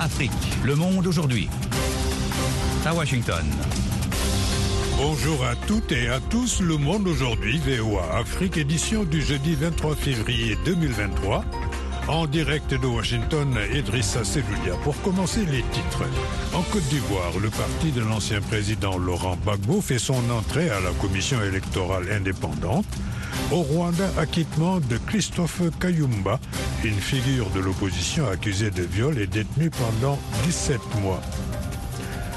Afrique. Le monde aujourd'hui. À Washington. Bonjour à toutes et à tous. Le monde aujourd'hui, VOA Afrique, édition du jeudi 23 février 2023. En direct de Washington, Idrissa Seloudia. Pour commencer les titres. En Côte d'Ivoire, le parti de l'ancien président Laurent Gbagbo fait son entrée à la commission électorale indépendante. Au Rwanda, acquittement de Christophe Kayumba, une figure de l'opposition accusée de viol et détenue pendant 17 mois.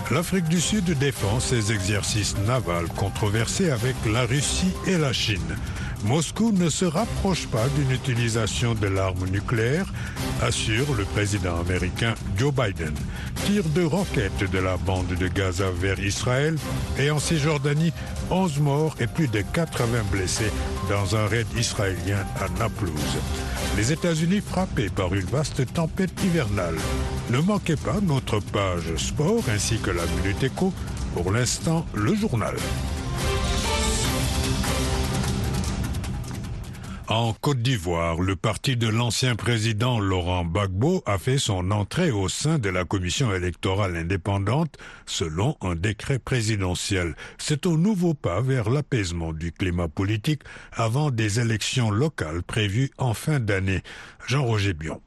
L'Afrique du Sud défend ses exercices navals controversés avec la Russie et la Chine. Moscou ne se rapproche pas d'une utilisation de l'arme nucléaire, assure le président américain Joe Biden. Tir de roquettes de la bande de Gaza vers Israël et en Cisjordanie, 11 morts et plus de 80 blessés dans un raid israélien à Naplouse. Les États-Unis frappés par une vaste tempête hivernale. Ne manquez pas notre page sport ainsi que la Minute Éco. Pour l'instant, le journal. En Côte d'Ivoire, le parti de l'ancien président Laurent Gbagbo a fait son entrée au sein de la commission électorale indépendante selon un décret présidentiel. C'est un nouveau pas vers l'apaisement du climat politique avant des élections locales prévues en fin d'année. Jean-Roger Bion.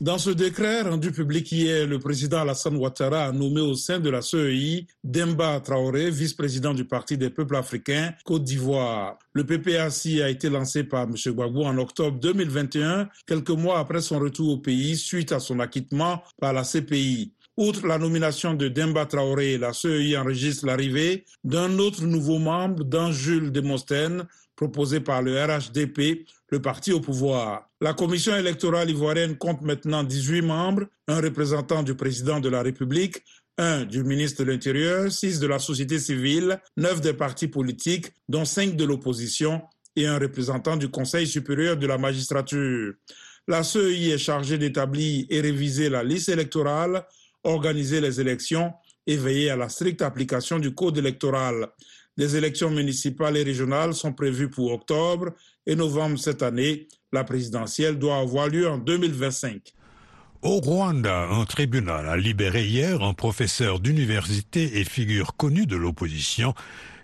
Dans ce décret rendu public hier, le président Alassane Ouattara a nommé au sein de la CEI Demba Traoré, vice-président du Parti des peuples africains Côte d'Ivoire. Le PPAC a été lancé par M. Gbagbo en octobre 2021, quelques mois après son retour au pays suite à son acquittement par la CPI. Outre la nomination de Demba Traoré, la CEI enregistre l'arrivée d'un autre nouveau membre, Dan Jules Demosthène, proposé par le RHDP, le parti au pouvoir. La commission électorale ivoirienne compte maintenant 18 membres, un représentant du président de la République, un du ministre de l'Intérieur, six de la société civile, neuf des partis politiques, dont cinq de l'opposition, et un représentant du Conseil supérieur de la magistrature. La CEI est chargée d'établir et réviser la liste électorale, organiser les élections et veiller à la stricte application du code électoral. Des élections municipales et régionales sont prévues pour octobre et novembre cette année. La présidentielle doit avoir lieu en 2025. Au Rwanda, un tribunal a libéré hier un professeur d'université et figure connue de l'opposition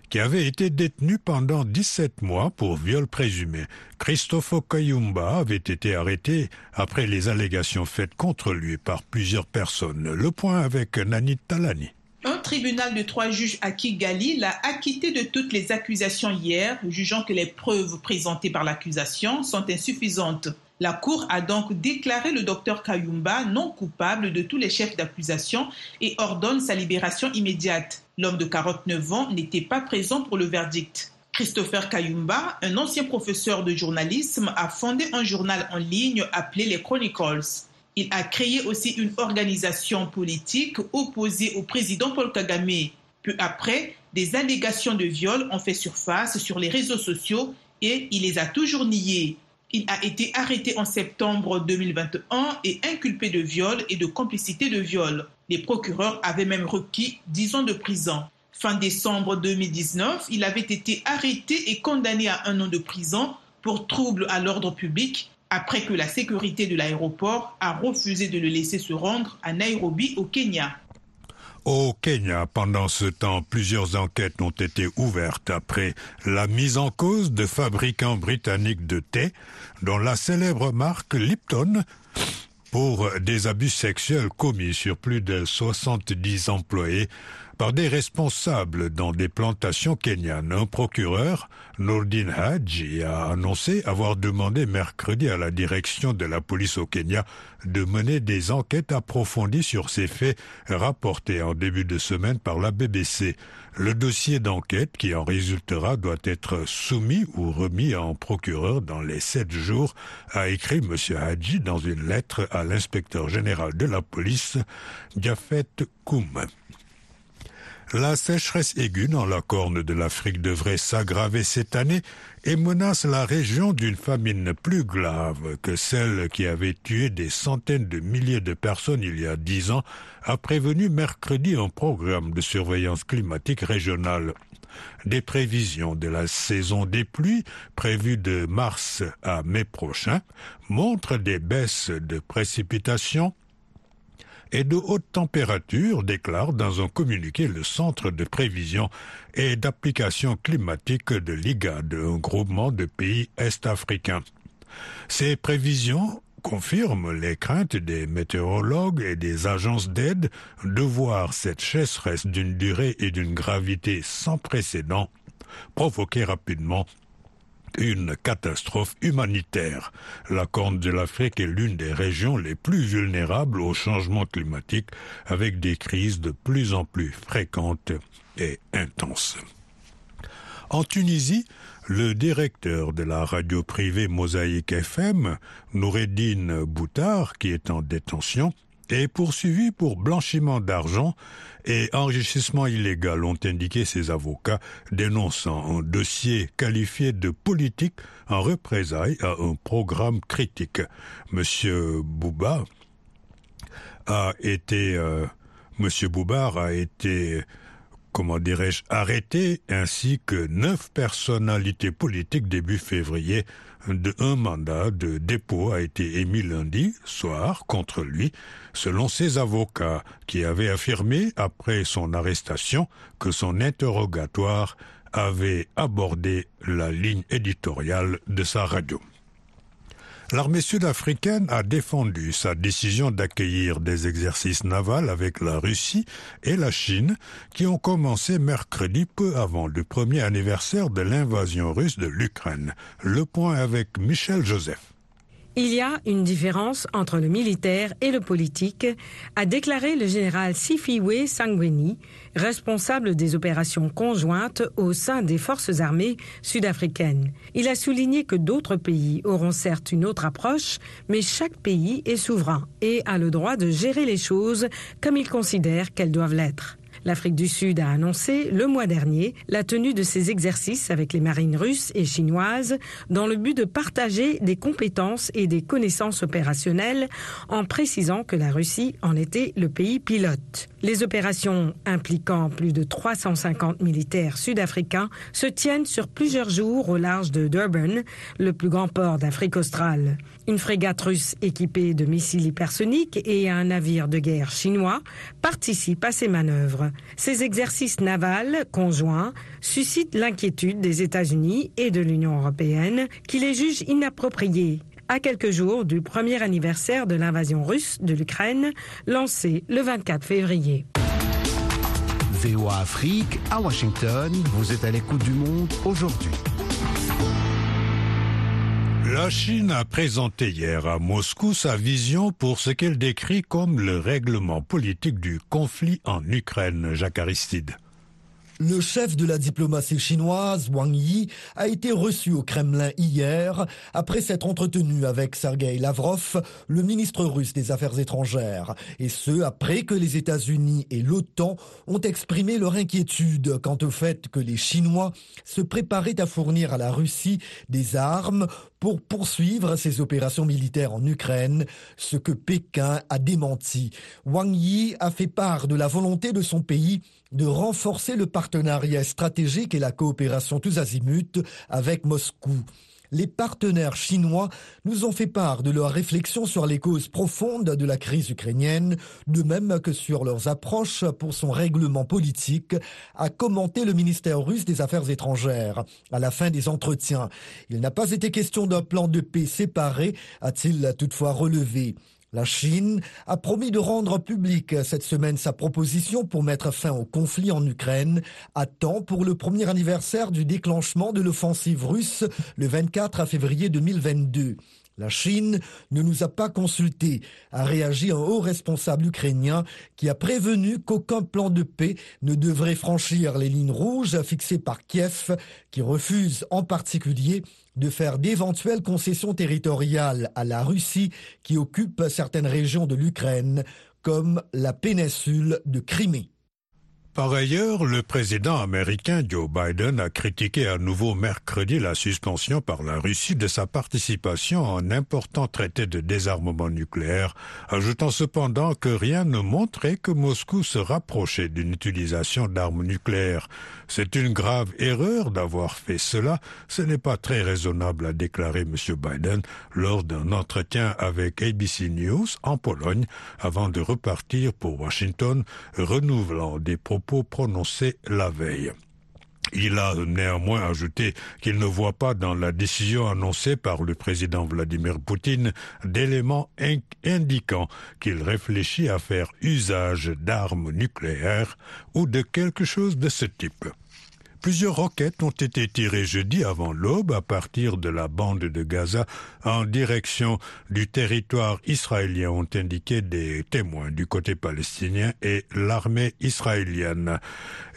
qui avait été détenu pendant 17 mois pour viol présumé. Christophe Kayumba avait été arrêté après les allégations faites contre lui par plusieurs personnes. Le point avec Nani Talani. Un tribunal de trois juges à Kigali l'a acquitté de toutes les accusations hier, jugeant que les preuves présentées par l'accusation sont insuffisantes. La Cour a donc déclaré le docteur Kayumba non coupable de tous les chefs d'accusation et ordonne sa libération immédiate. L'homme de 49 ans n'était pas présent pour le verdict. Christopher Kayumba, un ancien professeur de journalisme, a fondé un journal en ligne appelé les Chronicles. Il a créé aussi une organisation politique opposée au président Paul Kagame. Peu après, des allégations de viol ont fait surface sur les réseaux sociaux et il les a toujours niées. Il a été arrêté en septembre 2021 et inculpé de viol et de complicité de viol. Les procureurs avaient même requis 10 ans de prison. Fin décembre 2019, il avait été arrêté et condamné à un an de prison pour trouble à l'ordre public après que la sécurité de l'aéroport a refusé de le laisser se rendre à Nairobi au Kenya. Au Kenya, pendant ce temps, plusieurs enquêtes ont été ouvertes après la mise en cause de fabricants britanniques de thé, dont la célèbre marque Lipton, pour des abus sexuels commis sur plus de 70 employés par des responsables dans des plantations kenyanes. Un procureur, Nordin Hadji, a annoncé avoir demandé mercredi à la direction de la police au Kenya de mener des enquêtes approfondies sur ces faits rapportés en début de semaine par la BBC. Le dossier d'enquête qui en résultera doit être soumis ou remis en procureur dans les sept jours, a écrit M. Hadji dans une lettre à l'inspecteur général de la police, Jafet Koum. La sécheresse aiguë dans la corne de l'Afrique devrait s'aggraver cette année et menace la région d'une famine plus grave que celle qui avait tué des centaines de milliers de personnes il y a dix ans, a prévenu mercredi un programme de surveillance climatique régionale. Des prévisions de la saison des pluies, prévues de mars à mai prochain, montrent des baisses de précipitations et de haute température, déclare dans un communiqué le Centre de prévision et d'application climatique de l'IGAD, un groupement de pays est-africains. Ces prévisions confirment les craintes des météorologues et des agences d'aide de voir cette sécheresse d'une durée et d'une gravité sans précédent provoquer rapidement une catastrophe humanitaire. La Corne de l'Afrique est l'une des régions les plus vulnérables au changement climatique avec des crises de plus en plus fréquentes et intenses. En Tunisie, le directeur de la radio privée Mosaïque FM, Noureddin Boutard, qui est en détention, est poursuivi pour blanchiment d'argent et enrichissement illégal, ont indiqué ses avocats, dénonçant un dossier qualifié de politique en représailles à un programme critique. Monsieur Bouba a été, euh, Monsieur Boubard a été comment dirais-je, arrêté, ainsi que neuf personnalités politiques début février. De un mandat de dépôt a été émis lundi soir contre lui, selon ses avocats, qui avaient affirmé, après son arrestation, que son interrogatoire avait abordé la ligne éditoriale de sa radio. L'armée sud-africaine a défendu sa décision d'accueillir des exercices navals avec la Russie et la Chine qui ont commencé mercredi peu avant le premier anniversaire de l'invasion russe de l'Ukraine. Le point avec Michel Joseph. Il y a une différence entre le militaire et le politique, a déclaré le général Sifiwe Sangweni, responsable des opérations conjointes au sein des forces armées sud-africaines. Il a souligné que d'autres pays auront certes une autre approche, mais chaque pays est souverain et a le droit de gérer les choses comme il considère qu'elles doivent l'être. L'Afrique du Sud a annoncé le mois dernier la tenue de ces exercices avec les marines russes et chinoises dans le but de partager des compétences et des connaissances opérationnelles en précisant que la Russie en était le pays pilote. Les opérations impliquant plus de 350 militaires sud-africains se tiennent sur plusieurs jours au large de Durban, le plus grand port d'Afrique australe. Une frégate russe équipée de missiles hypersoniques et un navire de guerre chinois participent à ces manœuvres. Ces exercices navals conjoints suscitent l'inquiétude des États-Unis et de l'Union européenne qui les jugent inappropriés à quelques jours du premier anniversaire de l'invasion russe de l'Ukraine lancée le 24 février. VOA Afrique à Washington, vous êtes à l'écoute du monde aujourd'hui. La Chine a présenté hier à Moscou sa vision pour ce qu'elle décrit comme le règlement politique du conflit en Ukraine, Jacques Aristide. Le chef de la diplomatie chinoise, Wang Yi, a été reçu au Kremlin hier après s'être entretenu avec Sergei Lavrov, le ministre russe des Affaires étrangères, et ce après que les États-Unis et l'OTAN ont exprimé leur inquiétude quant au fait que les Chinois se préparaient à fournir à la Russie des armes pour poursuivre ses opérations militaires en Ukraine, ce que Pékin a démenti. Wang Yi a fait part de la volonté de son pays de renforcer le partenariat stratégique et la coopération tous azimuts avec Moscou. Les partenaires chinois nous ont fait part de leurs réflexions sur les causes profondes de la crise ukrainienne, de même que sur leurs approches pour son règlement politique, a commenté le ministère russe des Affaires étrangères. À la fin des entretiens, il n'a pas été question d'un plan de paix séparé, a-t-il toutefois relevé. La Chine a promis de rendre publique cette semaine sa proposition pour mettre fin au conflit en Ukraine à temps pour le premier anniversaire du déclenchement de l'offensive russe le 24 février 2022. La Chine ne nous a pas consultés, a réagi un haut responsable ukrainien qui a prévenu qu'aucun plan de paix ne devrait franchir les lignes rouges fixées par Kiev, qui refuse en particulier de faire d'éventuelles concessions territoriales à la Russie qui occupe certaines régions de l'Ukraine, comme la péninsule de Crimée. Par ailleurs, le président américain Joe Biden a critiqué à nouveau mercredi la suspension par la Russie de sa participation à un important traité de désarmement nucléaire, ajoutant cependant que rien ne montrait que Moscou se rapprochait d'une utilisation d'armes nucléaires. C'est une grave erreur d'avoir fait cela. Ce n'est pas très raisonnable, a déclaré M. Biden lors d'un entretien avec ABC News en Pologne avant de repartir pour Washington, renouvelant des propos la veille. Il a néanmoins ajouté qu'il ne voit pas dans la décision annoncée par le président Vladimir Poutine d'éléments indiquant qu'il réfléchit à faire usage d'armes nucléaires ou de quelque chose de ce type. Plusieurs roquettes ont été tirées jeudi avant l'aube à partir de la bande de Gaza en direction du territoire israélien, ont indiqué des témoins du côté palestinien et l'armée israélienne.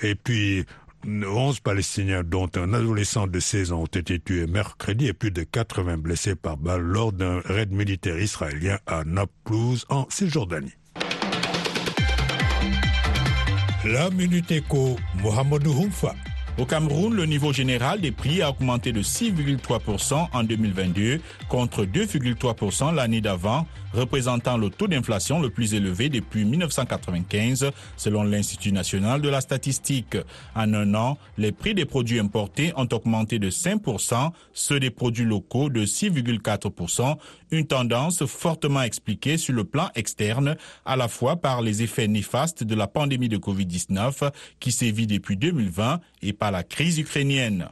Et puis, 11 Palestiniens, dont un adolescent de 16 ans, ont été tués mercredi et plus de 80 blessés par balle lors d'un raid militaire israélien à Naplouse, en Cisjordanie. La Minute Éco, Mohamedou Humfa. Au Cameroun, le niveau général des prix a augmenté de 6,3% en 2022 contre 2,3% l'année d'avant, représentant le taux d'inflation le plus élevé depuis 1995 selon l'Institut national de la statistique. En un an, les prix des produits importés ont augmenté de 5%, ceux des produits locaux de 6,4%, une tendance fortement expliquée sur le plan externe, à la fois par les effets néfastes de la pandémie de Covid-19 qui sévit depuis 2020 et par la crise ukrainienne.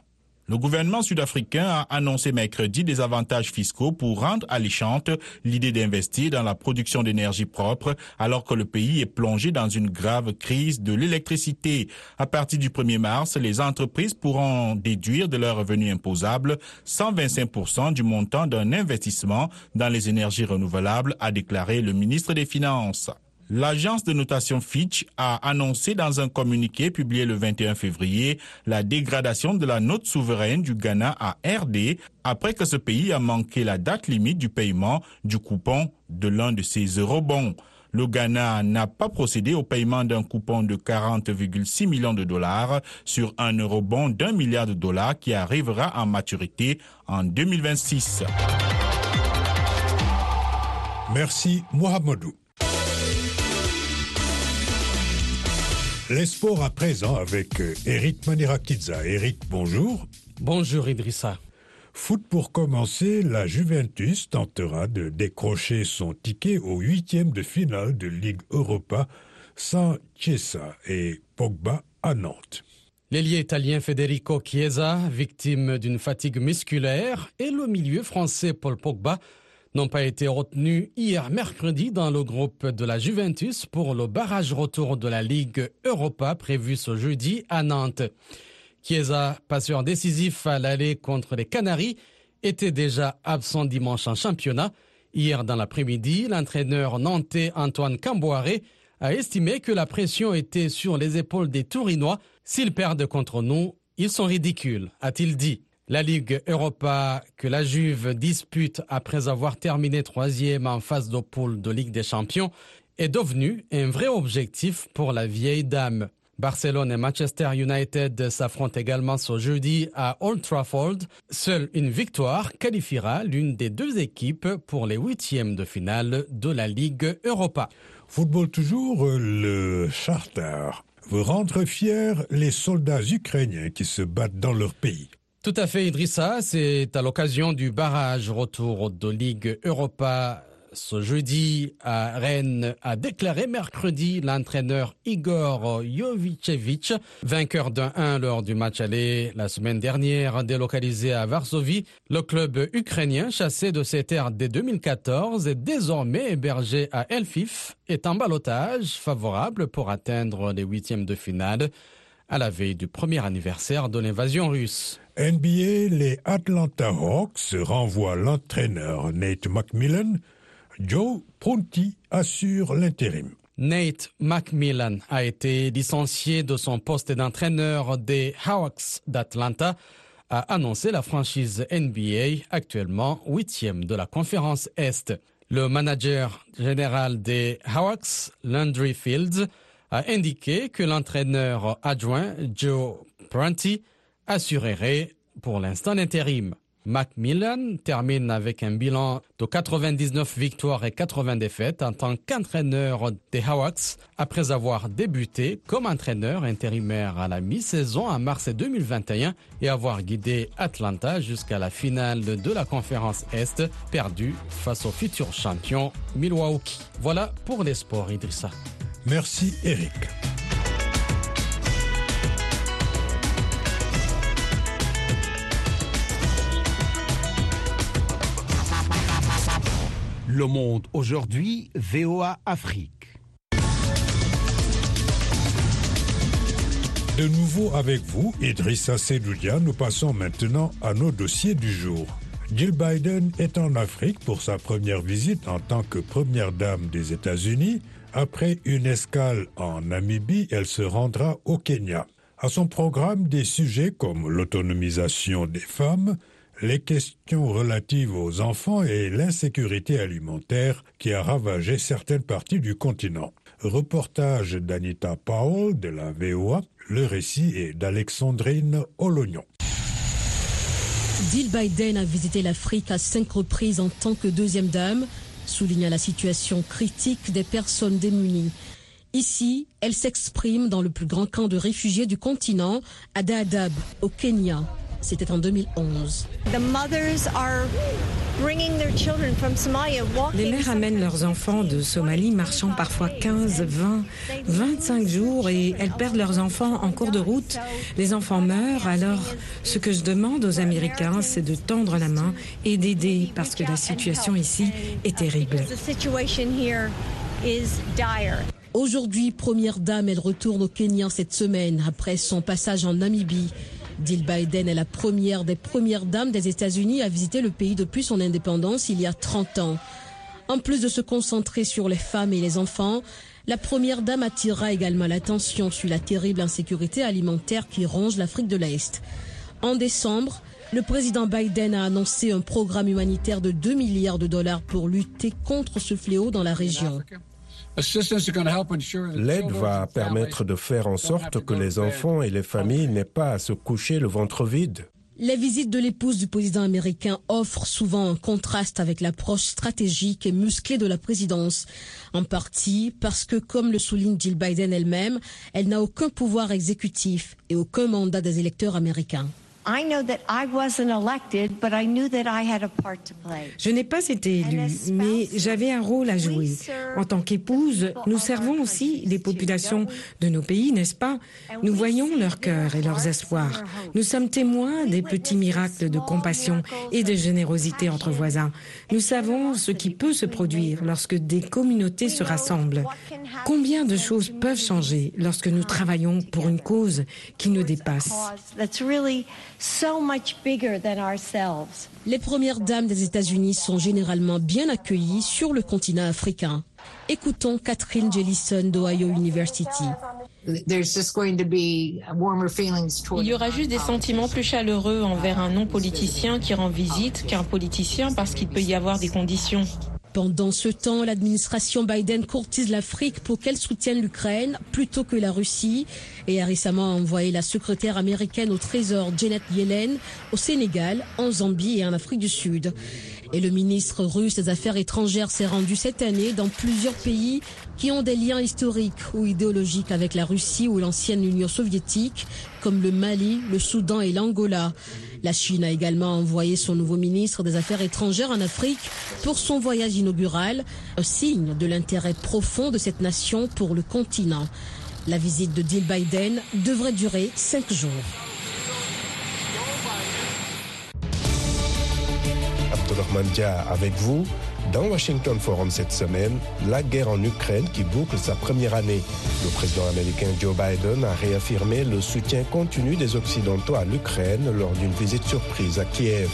Le gouvernement sud-africain a annoncé mercredi des avantages fiscaux pour rendre alléchante l'idée d'investir dans la production d'énergie propre alors que le pays est plongé dans une grave crise de l'électricité. À partir du 1er mars, les entreprises pourront déduire de leurs revenus imposables 125% du montant d'un investissement dans les énergies renouvelables, a déclaré le ministre des Finances. L'agence de notation Fitch a annoncé dans un communiqué publié le 21 février la dégradation de la note souveraine du Ghana à RD après que ce pays a manqué la date limite du paiement du coupon de l'un de ses eurobonds. Le Ghana n'a pas procédé au paiement d'un coupon de 40,6 millions de dollars sur un eurobond d'un milliard de dollars qui arrivera en maturité en 2026. Merci Mohamedou. Les sports à présent avec euh, Eric Manirakidza. Eric, bonjour. Bonjour Idrissa. Foot pour commencer, la Juventus tentera de décrocher son ticket au huitième de finale de Ligue Europa sans Chiesa et Pogba à Nantes. L'ailier italien Federico Chiesa, victime d'une fatigue musculaire, et le milieu français Paul Pogba n'ont pas été retenus hier mercredi dans le groupe de la Juventus pour le barrage retour de la Ligue Europa prévu ce jeudi à Nantes. Chiesa, passeur décisif à l'aller contre les Canaries, était déjà absent dimanche en championnat. Hier dans l'après-midi, l'entraîneur nantais Antoine Camboire a estimé que la pression était sur les épaules des Tourinois. S'ils perdent contre nous, ils sont ridicules, a-t-il dit. La Ligue Europa que la Juve dispute après avoir terminé troisième en phase de poule de Ligue des Champions est devenue un vrai objectif pour la vieille dame. Barcelone et Manchester United s'affrontent également ce jeudi à Old Trafford. Seule une victoire qualifiera l'une des deux équipes pour les huitièmes de finale de la Ligue Europa. Football toujours, le charter veut rendre fiers les soldats ukrainiens qui se battent dans leur pays. Tout à fait, Idrissa. C'est à l'occasion du barrage retour de Ligue Europa ce jeudi à Rennes a déclaré mercredi l'entraîneur Igor Jovicevic, vainqueur d'un 1 lors du match aller la semaine dernière délocalisé à Varsovie. Le club ukrainien chassé de ses terres dès 2014 et désormais hébergé à Elfif est en balotage favorable pour atteindre les huitièmes de finale à la veille du premier anniversaire de l'invasion russe. NBA, les Atlanta Hawks renvoient l'entraîneur Nate McMillan. Joe Pronti assure l'intérim. Nate McMillan a été licencié de son poste d'entraîneur des Hawks d'Atlanta, a annoncé la franchise NBA, actuellement huitième de la conférence Est. Le manager général des Hawks, Landry Fields, a indiqué que l'entraîneur adjoint Joe Prunty assurerait pour l'instant l'intérim. Macmillan termine avec un bilan de 99 victoires et 80 défaites en tant qu'entraîneur des Hawks après avoir débuté comme entraîneur intérimaire à la mi-saison en mars 2021 et avoir guidé Atlanta jusqu'à la finale de la conférence Est perdue face au futur champion Milwaukee. Voilà pour les sports Idrissa. Merci Eric. Le monde aujourd'hui, VOA Afrique. De nouveau avec vous, Idrissa Sedoudia, nous passons maintenant à nos dossiers du jour. Jill Biden est en Afrique pour sa première visite en tant que première dame des États-Unis. Après une escale en Namibie, elle se rendra au Kenya. À son programme, des sujets comme l'autonomisation des femmes, les questions relatives aux enfants et l'insécurité alimentaire qui a ravagé certaines parties du continent. Reportage d'Anita Powell de la VOA, le récit est d'Alexandrine Olognon. Jill Biden a visité l'Afrique à cinq reprises en tant que deuxième dame, soulignant la situation critique des personnes démunies. Ici, elle s'exprime dans le plus grand camp de réfugiés du continent, à Dadaab, au Kenya. C'était en 2011. Les mères amènent leurs enfants de Somalie marchant parfois 15, 20, 25 jours et elles perdent leurs enfants en cours de route. Les enfants meurent, alors ce que je demande aux Américains, c'est de tendre la main et d'aider parce que la situation ici est terrible. Aujourd'hui, première dame, elle retourne au Kenya cette semaine après son passage en Namibie. Jill Biden est la première des premières dames des États-Unis à visiter le pays depuis son indépendance il y a 30 ans. En plus de se concentrer sur les femmes et les enfants, la première dame attirera également l'attention sur la terrible insécurité alimentaire qui ronge l'Afrique de l'Est. En décembre, le président Biden a annoncé un programme humanitaire de 2 milliards de dollars pour lutter contre ce fléau dans la région. L'aide va permettre de faire en sorte que les enfants et les familles n'aient pas à se coucher le ventre vide. Les visites de l'épouse du président américain offrent souvent un contraste avec l'approche stratégique et musclée de la présidence. En partie parce que, comme le souligne Jill Biden elle-même, elle n'a aucun pouvoir exécutif et aucun mandat des électeurs américains. Je n'ai pas été élue, mais j'avais un rôle à jouer. En tant qu'épouse, nous servons aussi les populations de nos pays, n'est-ce pas? Nous voyons leur cœur et leurs espoirs. Nous sommes témoins des petits miracles de compassion et de générosité entre voisins. Nous savons ce qui peut se produire lorsque des communautés se rassemblent. Combien de choses peuvent changer lorsque nous travaillons pour une cause qui nous dépasse? Les premières dames des États-Unis sont généralement bien accueillies sur le continent africain. Écoutons Catherine Jellison d'Ohio University. Il y aura juste des sentiments plus chaleureux envers un non-politicien qui rend visite qu'un politicien parce qu'il peut y avoir des conditions. Pendant ce temps, l'administration Biden courtise l'Afrique pour qu'elle soutienne l'Ukraine plutôt que la Russie et a récemment envoyé la secrétaire américaine au Trésor Janet Yellen au Sénégal, en Zambie et en Afrique du Sud. Et le ministre russe des Affaires étrangères s'est rendu cette année dans plusieurs pays qui ont des liens historiques ou idéologiques avec la Russie ou l'ancienne Union soviétique, comme le Mali, le Soudan et l'Angola. La Chine a également envoyé son nouveau ministre des Affaires étrangères en Afrique pour son voyage inaugural, signe de l'intérêt profond de cette nation pour le continent. La visite de Jill Biden devrait durer cinq jours. Avec vous. Dans Washington Forum cette semaine, la guerre en Ukraine qui boucle sa première année. Le président américain Joe Biden a réaffirmé le soutien continu des Occidentaux à l'Ukraine lors d'une visite surprise à Kiev.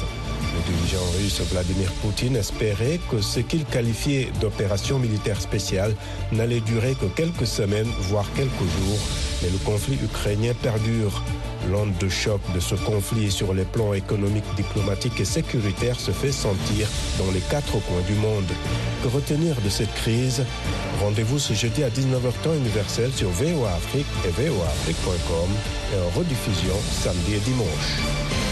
Le dirigeant russe Vladimir Poutine espérait que ce qu'il qualifiait d'opération militaire spéciale n'allait durer que quelques semaines, voire quelques jours, mais le conflit ukrainien perdure. L'onde de choc de ce conflit sur les plans économiques, diplomatiques et sécuritaires se fait sentir dans les quatre coins du monde. Que retenir de cette crise? Rendez-vous ce jeudi à 19h temps universel sur VOA Afrique et voaafrique.com et en rediffusion samedi et dimanche.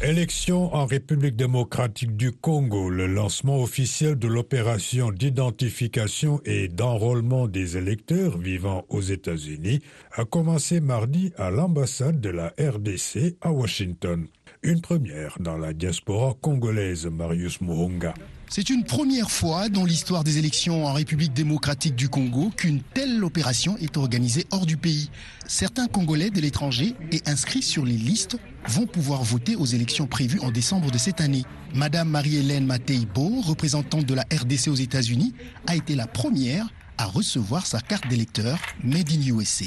Élection en République démocratique du Congo, le lancement officiel de l'opération d'identification et d'enrôlement des électeurs vivant aux États-Unis a commencé mardi à l'ambassade de la RDC à Washington. Une première dans la diaspora congolaise, Marius Muhunga. C'est une première fois dans l'histoire des élections en République démocratique du Congo qu'une telle opération est organisée hors du pays. Certains Congolais de l'étranger et inscrits sur les listes vont pouvoir voter aux élections prévues en décembre de cette année. Madame Marie-Hélène Mateibo, représentante de la RDC aux États-Unis, a été la première à recevoir sa carte d'électeur Made in USA.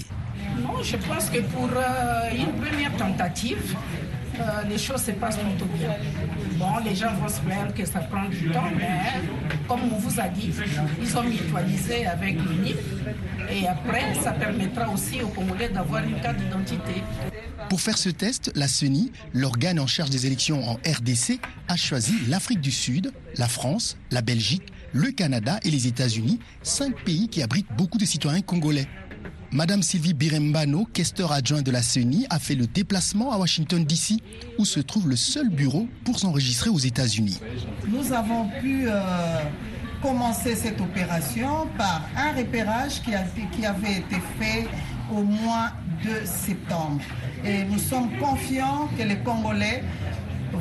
Je pense que pour euh, une première tentative, euh, les choses se passent plutôt bien. Bon, les gens vont se plaindre que ça prend du temps, mais comme on vous a dit, ils ont mutualisé avec l'UNIF et après, ça permettra aussi aux Congolais d'avoir une carte d'identité. Pour faire ce test, la CENI, l'organe en charge des élections en RDC, a choisi l'Afrique du Sud, la France, la Belgique, le Canada et les États-Unis, cinq pays qui abritent beaucoup de citoyens congolais. Madame Sylvie Birembano, questeur adjoint de la CENI, a fait le déplacement à Washington, D.C., où se trouve le seul bureau pour s'enregistrer aux États-Unis. Nous avons pu euh, commencer cette opération par un repérage qui, a, qui avait été fait au mois de septembre. Et nous sommes confiants que les Congolais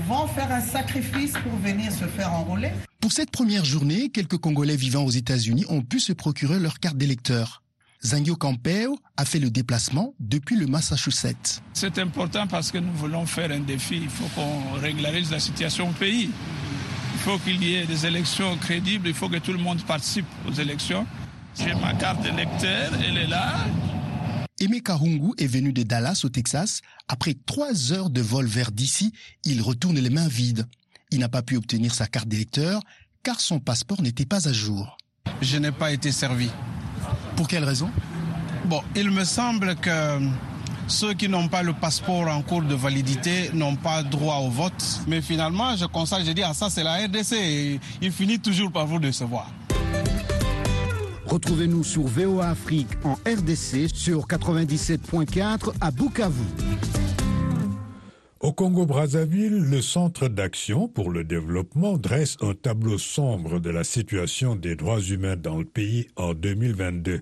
vont faire un sacrifice pour venir se faire enrôler. Pour cette première journée, quelques Congolais vivant aux États-Unis ont pu se procurer leur carte d'électeur. Zangio Campeo a fait le déplacement depuis le Massachusetts. C'est important parce que nous voulons faire un défi. Il faut qu'on régularise la situation au pays. Il faut qu'il y ait des élections crédibles. Il faut que tout le monde participe aux élections. J'ai ma carte d'électeur, elle est là. Aimé Kahungu est venu de Dallas au Texas. Après trois heures de vol vers d'ici, il retourne les mains vides. Il n'a pas pu obtenir sa carte d'électeur car son passeport n'était pas à jour. Je n'ai pas été servi. Pour quelle raison? Bon, il me semble que ceux qui n'ont pas le passeport en cours de validité n'ont pas droit au vote. Mais finalement, je constate, je dis, ah ça c'est la RDC et il finit toujours par vous décevoir. Retrouvez-nous sur VOA Afrique en RDC sur 97.4 à Bukavu. Au Congo-Brazzaville, le Centre d'action pour le développement dresse un tableau sombre de la situation des droits humains dans le pays en 2022.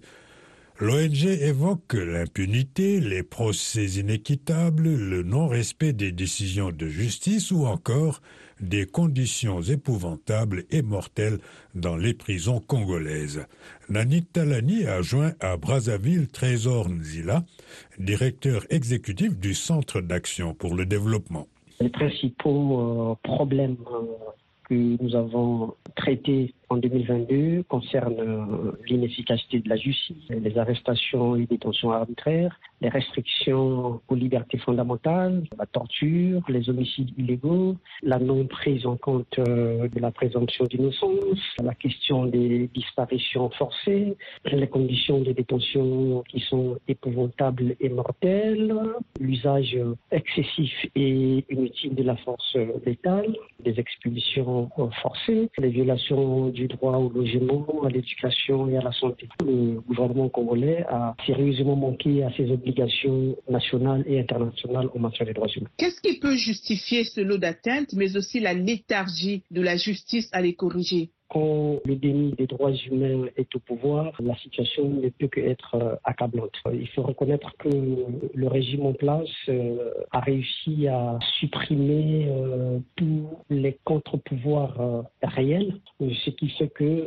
L'ONG évoque l'impunité, les procès inéquitables, le non-respect des décisions de justice ou encore des conditions épouvantables et mortelles dans les prisons congolaises. Nanit Talani a joint à Brazzaville Trésor Nzila, directeur exécutif du Centre d'action pour le développement. Les principaux euh, problèmes euh, que nous avons traités en 2022 concerne euh, l'inefficacité de la justice, les arrestations et détentions arbitraires, les restrictions aux libertés fondamentales, la torture, les homicides illégaux, la non prise en compte euh, de la présomption d'innocence, la question des disparitions forcées, les conditions de détention qui sont épouvantables et mortelles, l'usage excessif et inutile de la force létale, des expulsions forcées, les violations du droit au logement, à l'éducation et à la santé. Le gouvernement congolais a sérieusement manqué à ses obligations nationales et internationales en matière des droits humains. Qu'est-ce qui peut justifier ce lot d'atteinte, mais aussi la léthargie de la justice à les corriger? Quand le déni des droits humains est au pouvoir, la situation ne peut qu'être euh, accablante. Il faut reconnaître que le régime en place euh, a réussi à supprimer euh, tous les contre-pouvoirs réels, ce qui fait que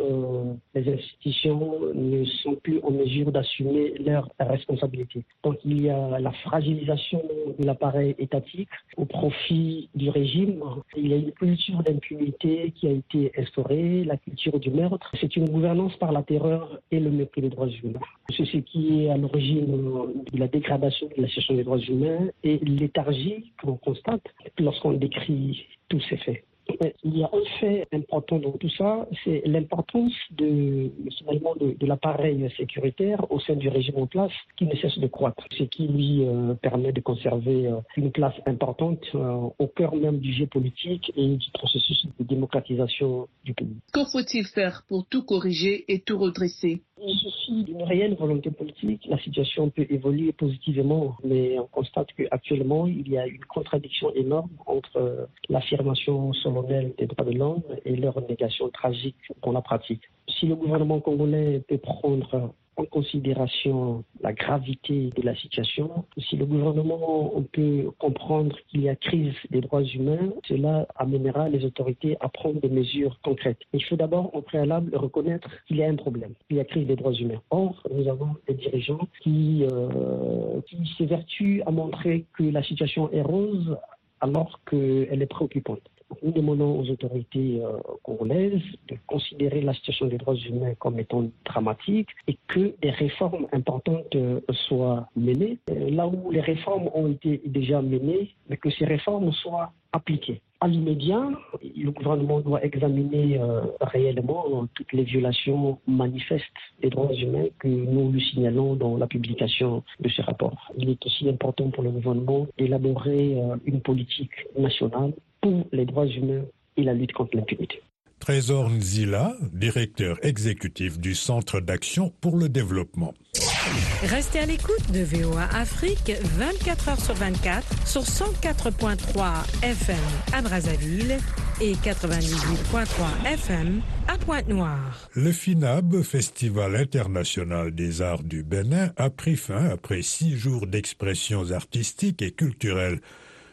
les institutions ne sont plus en mesure d'assumer leurs responsabilités. Donc il y a la fragilisation de l'appareil étatique au profit du régime. Il y a une culture d'impunité qui a été instaurée la culture du meurtre. C'est une gouvernance par la terreur et le mépris des droits humains. C'est ce qui est à l'origine de la dégradation de la situation des droits humains et l'éthargie qu'on constate lorsqu'on décrit tous ces faits. Il y a un fait important dans tout ça, c'est l'importance de, de, l'appareil sécuritaire au sein du régime en place qui ne cesse de croître, ce qui lui euh, permet de conserver euh, une place importante euh, au cœur même du jeu politique et du processus de démocratisation du pays. Que faut-il faire pour tout corriger et tout redresser? Il suffit d'une réelle volonté politique. La situation peut évoluer positivement, mais on constate qu'actuellement, il y a une contradiction énorme entre l'affirmation solennelle des droits de l'homme et leur négation tragique dans la pratique. Si le gouvernement congolais peut prendre en considération la gravité de la situation. Si le gouvernement peut comprendre qu'il y a crise des droits humains, cela amènera les autorités à prendre des mesures concrètes. Il faut d'abord, en préalable, reconnaître qu'il y a un problème, qu'il y a crise des droits humains. Or, nous avons des dirigeants qui, euh, qui s'évertuent à montrer que la situation est rose alors qu'elle est préoccupante. Nous demandons aux autorités euh, congolaises de considérer la situation des droits humains comme étant dramatique et que des réformes importantes euh, soient menées. Euh, là où les réformes ont été déjà menées, mais que ces réformes soient appliquées. À l'immédiat, le gouvernement doit examiner réellement toutes les violations manifestes des droits humains que nous lui signalons dans la publication de ce rapport. Il est aussi important pour le gouvernement d'élaborer une politique nationale pour les droits humains et la lutte contre l'impunité. Trésor Nzila, directeur exécutif du Centre d'action pour le développement. Restez à l'écoute de VOA Afrique 24 heures sur 24 sur 104.3 FM à Brazzaville et 98.3 FM à Pointe-Noire. Le FINAB, Festival international des arts du Bénin, a pris fin après six jours d'expressions artistiques et culturelles.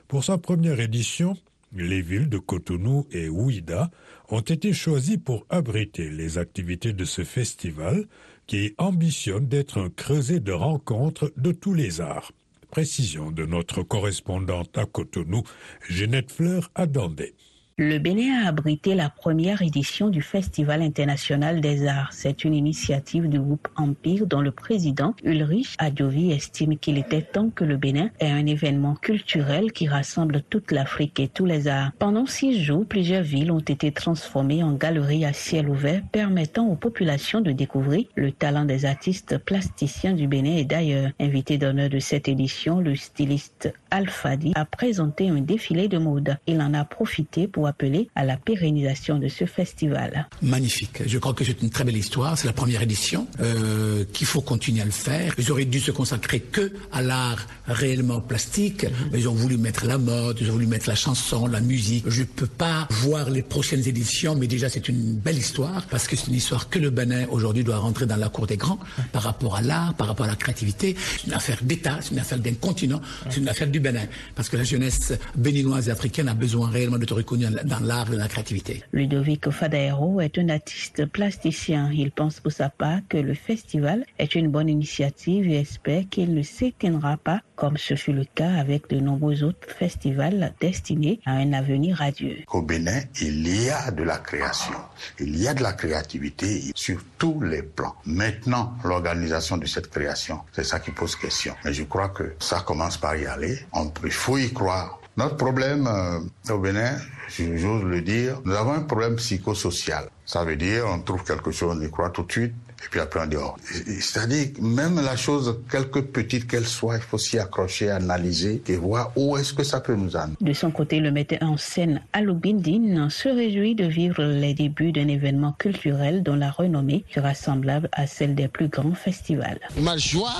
Pour sa première édition, les villes de Cotonou et Ouida ont été choisies pour abriter les activités de ce festival qui ambitionne d'être un creuset de rencontres de tous les arts. Précision de notre correspondante à Cotonou, Jeannette Fleur Adandé. Le Bénin a abrité la première édition du Festival international des arts. C'est une initiative du groupe Empire dont le président Ulrich Adjovi estime qu'il était temps que le Bénin ait un événement culturel qui rassemble toute l'Afrique et tous les arts. Pendant six jours, plusieurs villes ont été transformées en galeries à ciel ouvert permettant aux populations de découvrir le talent des artistes plasticiens du Bénin et d'ailleurs. Invité d'honneur de cette édition, le styliste Alfadi a présenté un défilé de mode. Il en a profité pour appeler à la pérennisation de ce festival. Magnifique. Je crois que c'est une très belle histoire. C'est la première édition euh, qu'il faut continuer à le faire. Ils auraient dû se consacrer que à l'art réellement plastique, mhm. mais ils ont voulu mettre la mode, ils ont voulu mettre la chanson, la musique. Je ne peux pas voir les prochaines éditions, mais déjà c'est une belle histoire parce que c'est une histoire que le Bénin aujourd'hui doit rentrer dans la cour des grands par rapport à l'art, par rapport à la créativité. C'est une affaire d'État, c'est une affaire d'un continent, c'est une affaire du Bénin parce que la jeunesse béninoise et africaine a besoin réellement d'être reconnue dans l'art et la créativité. Ludovic Fadaero est un artiste plasticien. Il pense pour sa part que le festival est une bonne initiative et espère qu'il ne s'éteindra pas comme ce fut le cas avec de nombreux autres festivals destinés à un avenir radieux. Au Bénin, il y a de la création, il y a de la créativité sur tous les plans. Maintenant, l'organisation de cette création, c'est ça qui pose question. Mais je crois que ça commence par y aller. On, il faut y croire. Notre problème euh, au Bénin, j'ose le dire, nous avons un problème psychosocial. Ça veut dire, on trouve quelque chose, on y croit tout de suite, et puis après on dit oh. C'est-à-dire, même la chose, quelque petite qu'elle soit, il faut s'y accrocher, analyser et voir où est-ce que ça peut nous amener. De son côté, le metteur en scène Aloubindine se réjouit de vivre les débuts d'un événement culturel dont la renommée sera semblable à celle des plus grands festivals. Ma joie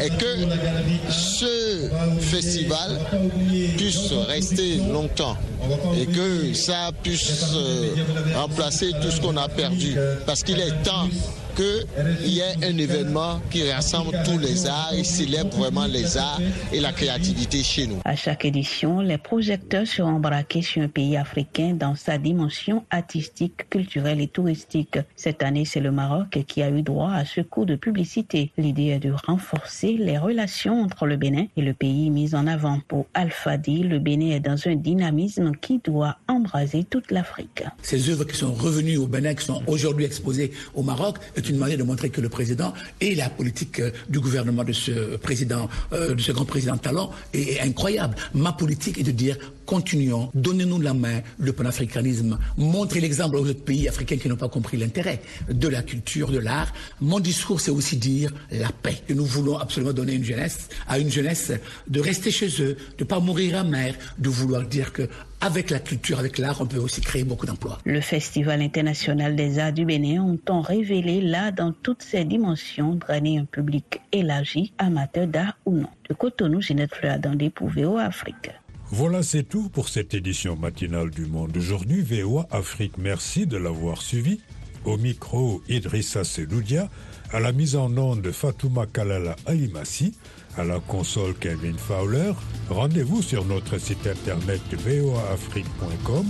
est que ce festival puisse rester longtemps et que ça puisse euh, remplacer tout ce qu'on a perdu. Parce qu'il est temps qu'il y ait un événement qui rassemble tous les arts et célèbre vraiment les arts et la créativité chez nous. À chaque édition, les projecteurs seront braqués sur un pays africain dans sa dimension artistique, culturelle et touristique. Cette année, c'est le Maroc qui a eu droit à ce coup de publicité. L'idée est de renforcer les relations entre le Bénin et le pays mis en avant. Pour Alfadi, le Bénin est dans un dynamisme qui doit embraser toute l'Afrique. Ces œuvres qui sont revenues au Bénin, qui sont aujourd'hui exposées au Maroc, une manière de montrer que le président et la politique euh, du gouvernement de ce président, euh, de ce grand président talent est incroyable. Ma politique est de dire continuons, donnez-nous la main, le panafricanisme, montrez l'exemple aux autres pays africains qui n'ont pas compris l'intérêt de la culture, de l'art. Mon discours, c'est aussi dire la paix. Et nous voulons absolument donner une jeunesse, à une jeunesse de rester chez eux, de ne pas mourir mer, de vouloir dire que avec la culture, avec l'art, on peut aussi créer beaucoup d'emplois. Le Festival international des arts du Bénin entend révéler l'art dans toutes ses dimensions, drainer un public élargi, amateur d'art ou non. De Cotonou, Ginette Fleur dans des pour VOA Afrique. Voilà, c'est tout pour cette édition matinale du Monde. Aujourd'hui, VOA Afrique, merci de l'avoir suivi. Au micro, Idrissa Seloudia, à la mise en onde Fatouma Kalala Alimassi, à la console Kevin Fowler. Rendez-vous sur notre site internet voaafrique.com